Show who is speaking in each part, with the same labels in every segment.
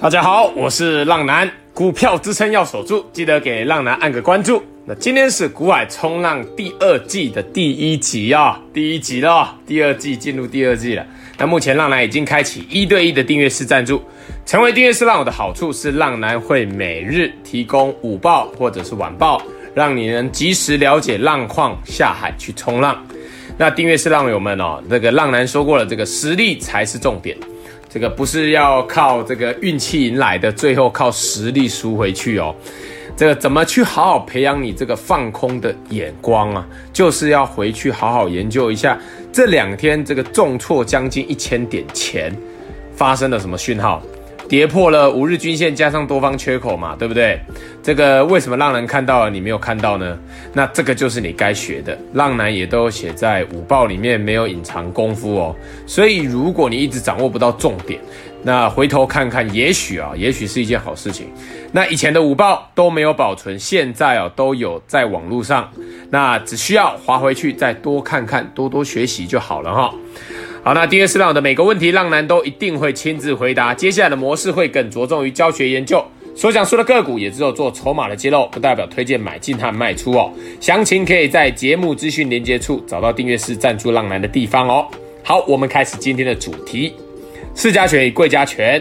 Speaker 1: 大家好，我是浪男，股票支撑要守住，记得给浪男按个关注。那今天是股海冲浪第二季的第一集啊、哦，第一集了，第二季进入第二季了。那目前浪男已经开启一对一的订阅式赞助，成为订阅式浪友的好处是，浪男会每日提供午报或者是晚报，让你能及时了解浪况，下海去冲浪。那订阅式浪友们哦，那个浪男说过了，这个实力才是重点。这个不是要靠这个运气赢来的，最后靠实力输回去哦。这个怎么去好好培养你这个放空的眼光啊？就是要回去好好研究一下这两天这个重挫将近一千点前发生了什么讯号。跌破了五日均线，加上多方缺口嘛，对不对？这个为什么浪男看到了，你没有看到呢？那这个就是你该学的。浪男也都写在五报里面，没有隐藏功夫哦。所以如果你一直掌握不到重点，那回头看看，也许啊，也许是一件好事情。那以前的五报都没有保存，现在啊都有在网络上，那只需要滑回去再多看看，多多学习就好了哈。好，那订阅式浪的每个问题，浪男都一定会亲自回答。接下来的模式会更着重于教学研究，所讲述的个股也只有做筹码的揭露，不代表推荐买进和卖出哦。详情可以在节目资讯连接处找到订阅式赞助浪男的地方哦。好，我们开始今天的主题：市家权与贵家权。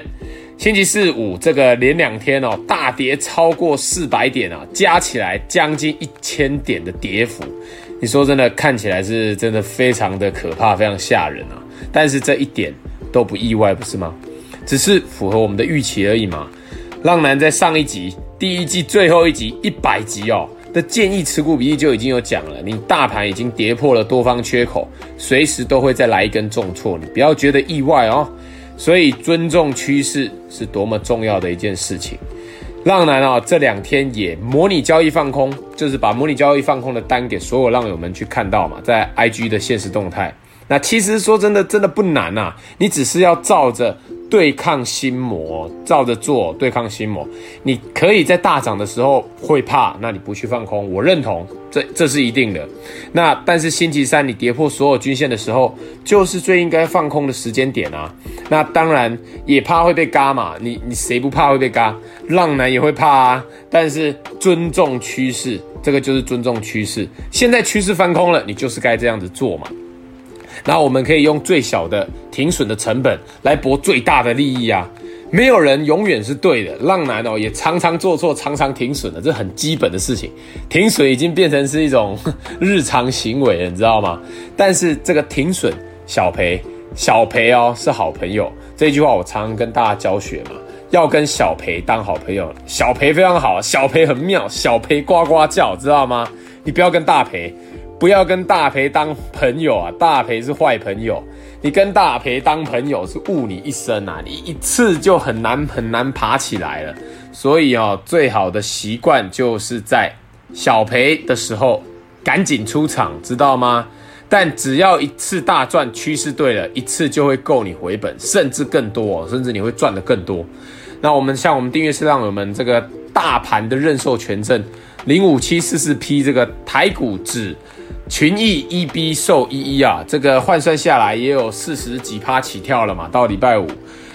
Speaker 1: 星期四五这个连两天哦，大跌超过四百点啊，加起来将近一千点的跌幅。你说真的，看起来是真的非常的可怕，非常吓人啊。但是这一点都不意外，不是吗？只是符合我们的预期而已嘛。浪男在上一集第一季最后一集一百集哦的建议持股比例就已经有讲了，你大盘已经跌破了多方缺口，随时都会再来一根重挫，你不要觉得意外哦。所以尊重趋势是多么重要的一件事情。浪男啊，这两天也模拟交易放空，就是把模拟交易放空的单给所有浪友们去看到嘛，在 IG 的现实动态。那其实说真的，真的不难呐，你只是要照着对抗心魔，照着做对抗心魔。你可以在大涨的时候会怕，那你不去放空，我认同，这这是一定的。那但是星期三你跌破所有均线的时候，就是最应该放空的时间点啊。那当然也怕会被嘎嘛，你你谁不怕会被嘎？浪男也会怕啊。但是尊重趋势，这个就是尊重趋势。现在趋势翻空了，你就是该这样子做嘛。那我们可以用最小的停损的成本来博最大的利益啊！没有人永远是对的，浪男哦也常常做错，常常停损的，这很基本的事情。停损已经变成是一种 日常行为了，你知道吗？但是这个停损小赔小赔哦是好朋友，这句话我常常跟大家教学嘛，要跟小赔当好朋友。小赔非常好，小赔很妙，小赔呱呱叫，知道吗？你不要跟大赔。不要跟大赔当朋友啊！大赔是坏朋友，你跟大赔当朋友是误你一生啊！你一次就很难很难爬起来了。所以哦，最好的习惯就是在小赔的时候赶紧出场，知道吗？但只要一次大赚，趋势对了，一次就会够你回本，甚至更多，哦甚至你会赚得更多。那我们像我们订阅式浪友们这个大盘的认授权证零五七四四 P 这个台股指。群益 EB 受一一啊，这个换算下来也有四十几趴起跳了嘛，到礼拜五，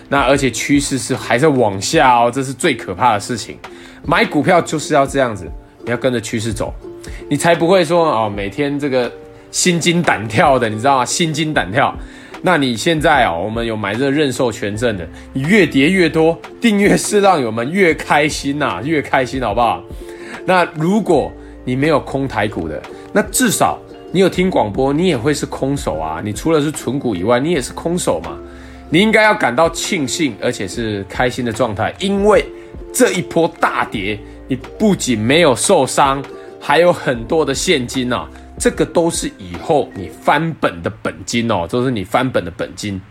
Speaker 1: 那而且趋势是还在往下哦，这是最可怕的事情。买股票就是要这样子，你要跟着趋势走，你才不会说哦，每天这个心惊胆跳的，你知道吗？心惊胆跳。那你现在哦，我们有买这个认授权证的，你越跌越多，订阅式浪友们越开心呐、啊，越开心，好不好？那如果你没有空台股的，那至少。你有听广播，你也会是空手啊！你除了是存股以外，你也是空手嘛？你应该要感到庆幸，而且是开心的状态，因为这一波大跌，你不仅没有受伤，还有很多的现金啊！这个都是以后你翻本的本金哦，都是你翻本的本金。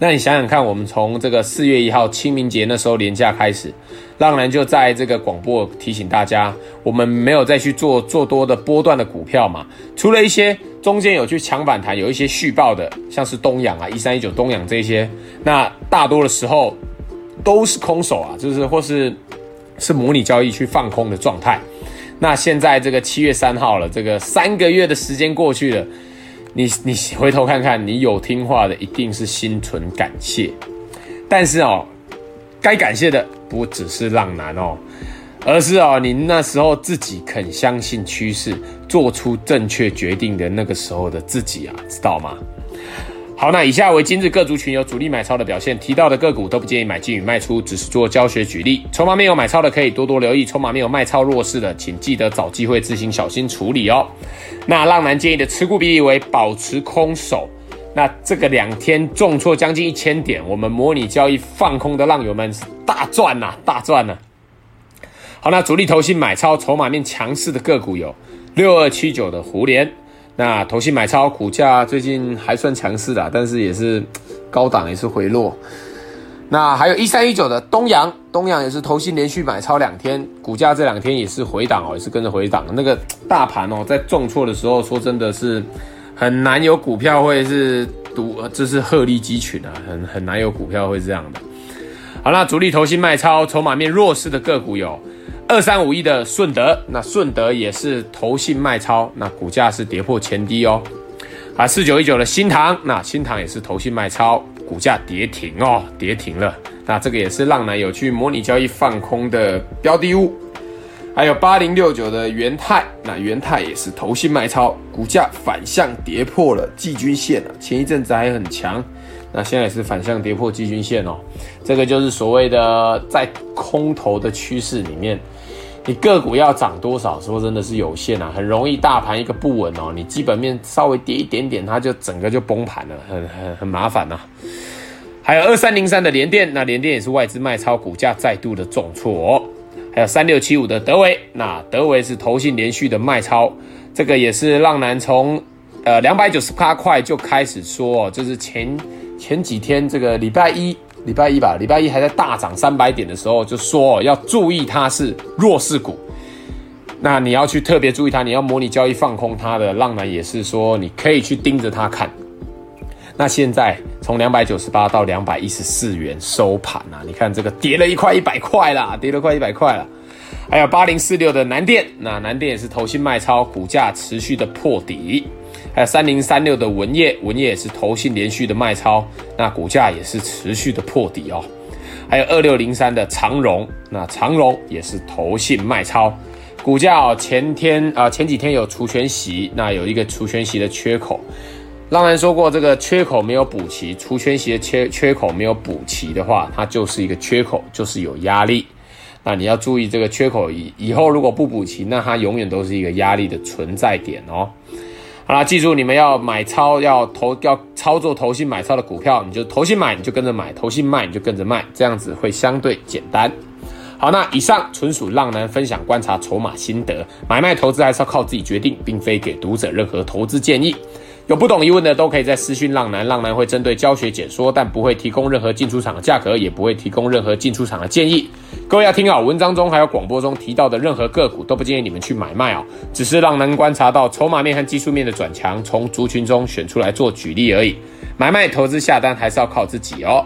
Speaker 1: 那你想想看，我们从这个四月一号清明节那时候连假开始，浪人就在这个广播提醒大家，我们没有再去做做多的波段的股票嘛，除了一些中间有去抢反弹，有一些续报的，像是东阳啊、一三一九东阳这些，那大多的时候都是空手啊，就是或是是模拟交易去放空的状态。那现在这个七月三号了，这个三个月的时间过去了。你你回头看看，你有听话的一定是心存感谢，但是哦，该感谢的不只是浪男哦，而是哦，你那时候自己肯相信趋势，做出正确决定的那个时候的自己啊，知道吗？好，那以下为今日各族群有主力买超的表现，提到的个股都不建议买进与卖出，只是做教学举例。筹码面有买超的可以多多留意，筹码面有卖超弱势的，请记得找机会自行小心处理哦。那浪男建议的持股比例为保持空手。那这个两天重挫将近一千点，我们模拟交易放空的浪友们大赚呐、大赚呐、好，那主力投信买超筹码面强势的个股有六二七九的胡连。那投信买超股价最近还算强势的，但是也是高档也是回落。那还有一三一九的东阳，东阳也是投信连续买超两天，股价这两天也是回档哦，也是跟着回档。那个大盘哦，在重挫的时候，说真的是很难有股票会是独，这是鹤立鸡群啊，很很难有股票会这样的。好，啦主力投信卖超筹码面弱势的个股有。二三五一的顺德，那顺德也是投信卖超，那股价是跌破前低哦。啊，四九一九的新唐，那新唐也是投信卖超，股价跌停哦，跌停了。那这个也是浪男有去模拟交易放空的标的物。还有八零六九的元泰，那元泰也是投信卖超，股价反向跌破了季均线啊，前一阵子还很强。那现在也是反向跌破季均线哦，这个就是所谓的在空头的趋势里面，你个股要涨多少，说真的是有限啊，很容易大盘一个不稳哦，你基本面稍微跌一点点，它就整个就崩盘了，很很很麻烦呐、啊。还有二三零三的联电，那联电也是外资卖超，股价再度的重挫哦。还有三六七五的德微，那德微是投信连续的卖超，这个也是浪男从呃两百九十八块就开始说哦，就是前。前几天这个礼拜一，礼拜一吧，礼拜一还在大涨三百点的时候，就说要注意它是弱势股。那你要去特别注意它，你要模拟交易放空它的浪男也是说，你可以去盯着它看。那现在从两百九十八到两百一十四元收盘啊，你看这个跌了一块一百块啦，跌了快一百块了。还有八零四六的南电，那南电也是投信卖超，股价持续的破底。还有三零三六的文业，文业也是投信连续的卖超，那股价也是持续的破底哦。还有二六零三的长荣，那长荣也是投信卖超，股价哦前天啊、前几天有除权息，那有一个除权息的缺口。浪男说过，这个缺口没有补齐，除权息的缺缺口没有补齐的话，它就是一个缺口，就是有压力。那你要注意这个缺口以以后如果不补齐，那它永远都是一个压力的存在点哦。好啦，记住你们要买超，要投，要操作投信买超的股票，你就投信买你就跟着买，投信卖你就跟着卖，这样子会相对简单。好，那以上纯属浪男分享观察筹码心得，买卖投资还是要靠自己决定，并非给读者任何投资建议。有不懂疑问的都可以在私讯浪男，浪男会针对教学解说，但不会提供任何进出场的价格，也不会提供任何进出场的建议。各位要听好，文章中还有广播中提到的任何个股都不建议你们去买卖哦，只是浪男观察到筹码面和技术面的转强，从族群中选出来做举例而已。买卖投资下单还是要靠自己哦。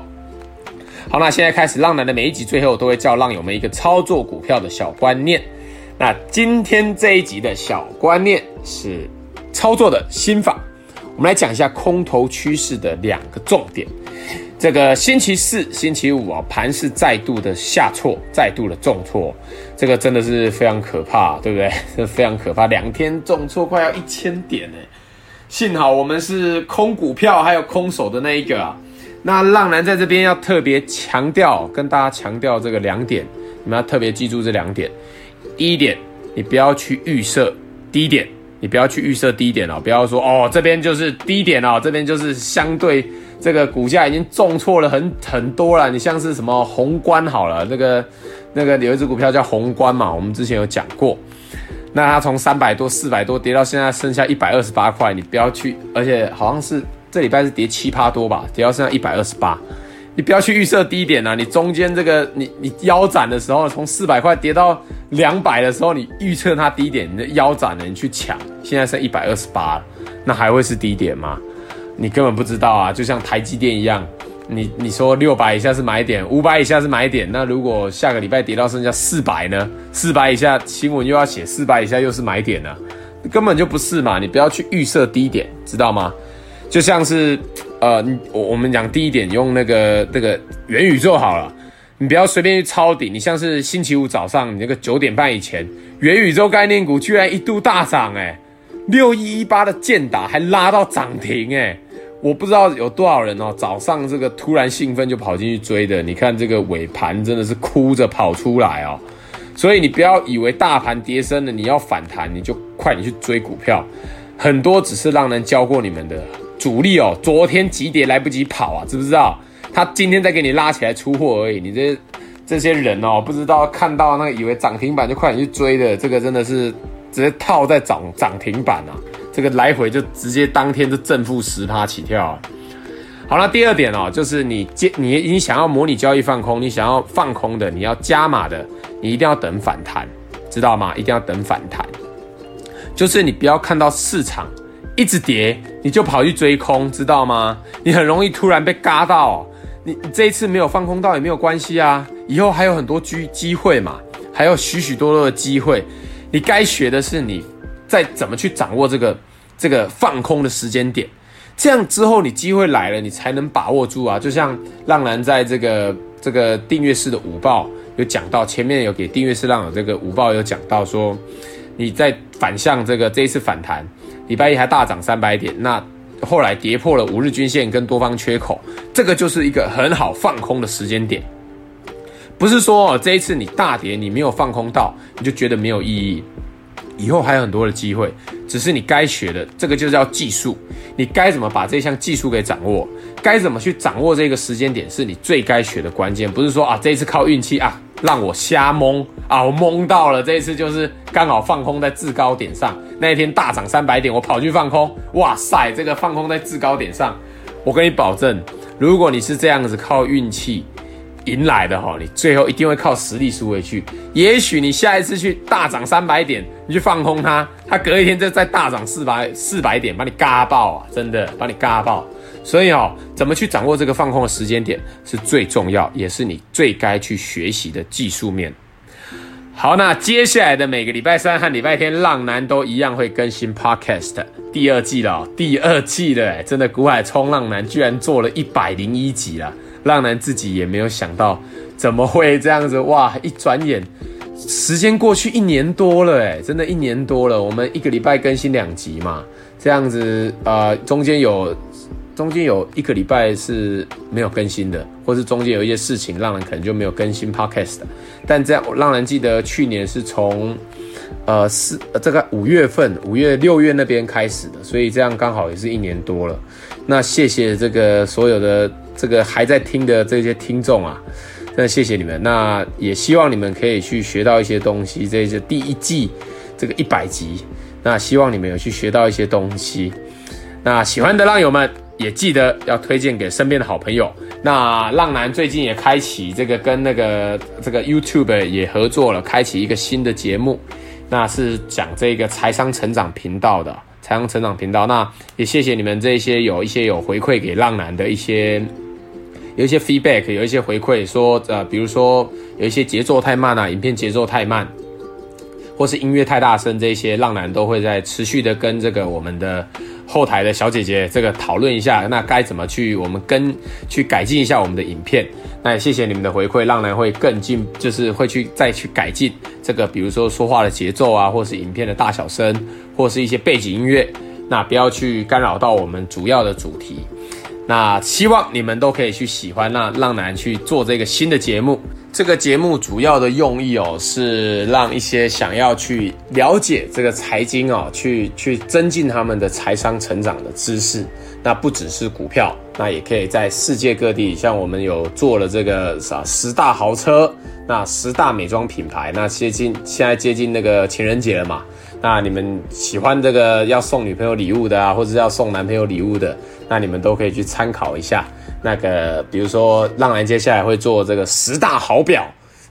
Speaker 1: 好，那现在开始，浪男的每一集最后都会教浪友们一个操作股票的小观念。那今天这一集的小观念是操作的心法。我们来讲一下空头趋势的两个重点。这个星期四、星期五啊，盘势再度的下挫，再度的重挫，这个真的是非常可怕，对不对？这 非常可怕，两天重挫快要一千点呢。幸好我们是空股票还有空手的那一个啊。那浪男在这边要特别强调，跟大家强调这个两点，你们要特别记住这两点。第一点，你不要去预设低点。你不要去预设低点哦，不要说哦，这边就是低点哦，这边就是相对这个股价已经重挫了很很多了。你像是什么宏观好了，那个那个有一只股票叫宏观嘛，我们之前有讲过。那它从三百多、四百多跌到现在剩下一百二十八块，你不要去，而且好像是这礼拜是跌七趴多吧，跌到剩下一百二十八。你不要去预设低点啊！你中间这个你你腰斩的时候，从四百块跌到两百的时候，你预测它低点，你的腰斩了，你去抢，现在剩一百二十八了，那还会是低点吗？你根本不知道啊！就像台积电一样，你你说六百以下是买点，五百以下是买点，那如果下个礼拜跌到剩下四百呢？四百以下新闻又要写四百以下又是买点呢，根本就不是嘛！你不要去预设低点，知道吗？就像是。呃，我我们讲第一点，用那个那个元宇宙好了。你不要随便去抄底。你像是星期五早上，你那个九点半以前，元宇宙概念股居然一度大涨，哎，六一一八的建打还拉到涨停，哎，我不知道有多少人哦，早上这个突然兴奋就跑进去追的。你看这个尾盘真的是哭着跑出来哦。所以你不要以为大盘跌深了，你要反弹你就快点去追股票，很多只是让人教过你们的主力哦。昨天急跌来不及跑啊，知不知道？他今天再给你拉起来出货而已，你这这些人哦，不知道看到那个以为涨停板就快点去追的，这个真的是直接套在涨涨停板啊！这个来回就直接当天就正负十趴起跳。好了，第二点哦，就是你接你你想要模拟交易放空，你想要放空的，你要加码的，你一定要等反弹，知道吗？一定要等反弹，就是你不要看到市场一直跌，你就跑去追空，知道吗？你很容易突然被嘎到。你这一次没有放空到也没有关系啊，以后还有很多机机会嘛，还有许许多多的机会。你该学的是你再怎么去掌握这个这个放空的时间点，这样之后你机会来了，你才能把握住啊。就像浪男在这个这个订阅式的午报有讲到，前面有给订阅式浪友这个午报有讲到说，你在反向这个这一次反弹，礼拜一还大涨三百点，那。后来跌破了五日均线跟多方缺口，这个就是一个很好放空的时间点。不是说哦，这一次你大跌你没有放空到，你就觉得没有意义。以后还有很多的机会，只是你该学的这个就叫技术。你该怎么把这项技术给掌握？该怎么去掌握这个时间点，是你最该学的关键。不是说啊，这一次靠运气啊。让我瞎蒙啊！我蒙到了，这一次就是刚好放空在制高点上，那一天大涨三百点，我跑去放空，哇塞！这个放空在制高点上，我跟你保证，如果你是这样子靠运气赢来的哈，你最后一定会靠实力输回去。也许你下一次去大涨三百点，你去放空它，它隔一天就再大涨四百四百点，把你嘎爆啊！真的把你嘎爆。所以哦，怎么去掌握这个放空的时间点是最重要，也是你最该去学习的技术面。好，那接下来的每个礼拜三和礼拜天，浪男都一样会更新 Podcast 第二季了，第二季了，真的股海冲浪男居然做了一百零一集了，浪男自己也没有想到怎么会这样子，哇！一转眼时间过去一年多了，哎，真的一年多了，我们一个礼拜更新两集嘛，这样子，呃，中间有。中间有一个礼拜是没有更新的，或是中间有一些事情，让人可能就没有更新 podcast 的。但这样，让人记得去年是从呃四这个五月份，五月六月那边开始的，所以这样刚好也是一年多了。那谢谢这个所有的这个还在听的这些听众啊，那谢谢你们。那也希望你们可以去学到一些东西。这是第一季这个一百集，那希望你们有去学到一些东西。那喜欢的浪友们。也记得要推荐给身边的好朋友。那浪男最近也开启这个跟那个这个 YouTube 也合作了，开启一个新的节目，那是讲这个财商成长频道的财商成长频道。那也谢谢你们这些有一些有回馈给浪男的一些有一些 feedback，有一些回馈说呃，比如说有一些节奏太慢啊，影片节奏太慢，或是音乐太大声，这些浪男都会在持续的跟这个我们的。后台的小姐姐，这个讨论一下，那该怎么去我们跟去改进一下我们的影片？那也谢谢你们的回馈，浪男会更进，就是会去再去改进这个，比如说说话的节奏啊，或是影片的大小声，或是一些背景音乐，那不要去干扰到我们主要的主题。那希望你们都可以去喜欢，那浪男去做这个新的节目。这个节目主要的用意哦，是让一些想要去了解这个财经哦，去去增进他们的财商成长的知识。那不只是股票，那也可以在世界各地，像我们有做了这个啥十大豪车，那十大美妆品牌，那接近现在接近那个情人节了嘛。那你们喜欢这个要送女朋友礼物的啊，或者要送男朋友礼物的，那你们都可以去参考一下。那个，比如说，浪人接下来会做这个十大好表，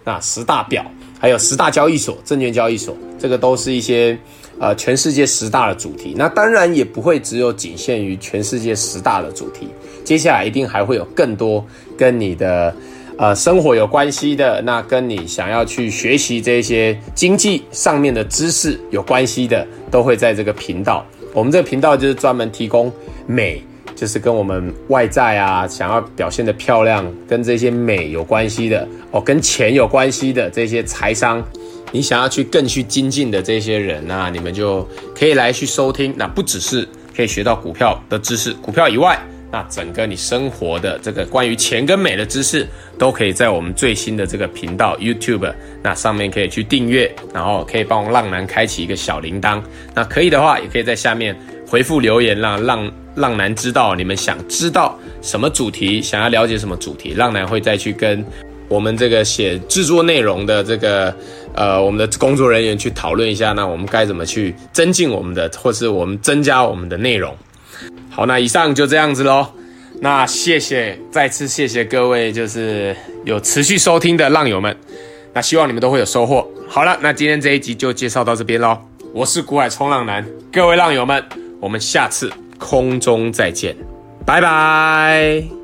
Speaker 1: 那十大表，还有十大交易所、证券交易所，这个都是一些呃全世界十大的主题。那当然也不会只有仅限于全世界十大的主题，接下来一定还会有更多跟你的呃生活有关系的，那跟你想要去学习这些经济上面的知识有关系的，都会在这个频道。我们这个频道就是专门提供美。就是跟我们外在啊，想要表现得漂亮，跟这些美有关系的哦，跟钱有关系的这些财商，你想要去更去精进的这些人啊，你们就可以来去收听。那不只是可以学到股票的知识，股票以外，那整个你生活的这个关于钱跟美的知识，都可以在我们最新的这个频道 YouTube 那上面可以去订阅，然后可以帮我浪男开启一个小铃铛。那可以的话，也可以在下面回复留言，让浪。浪男知道你们想知道什么主题，想要了解什么主题，浪男会再去跟我们这个写制作内容的这个呃我们的工作人员去讨论一下，那我们该怎么去增进我们的，或是我们增加我们的内容。好，那以上就这样子喽。那谢谢，再次谢谢各位，就是有持续收听的浪友们。那希望你们都会有收获。好了，那今天这一集就介绍到这边喽。我是古海冲浪男，各位浪友们，我们下次。空中再见，拜拜。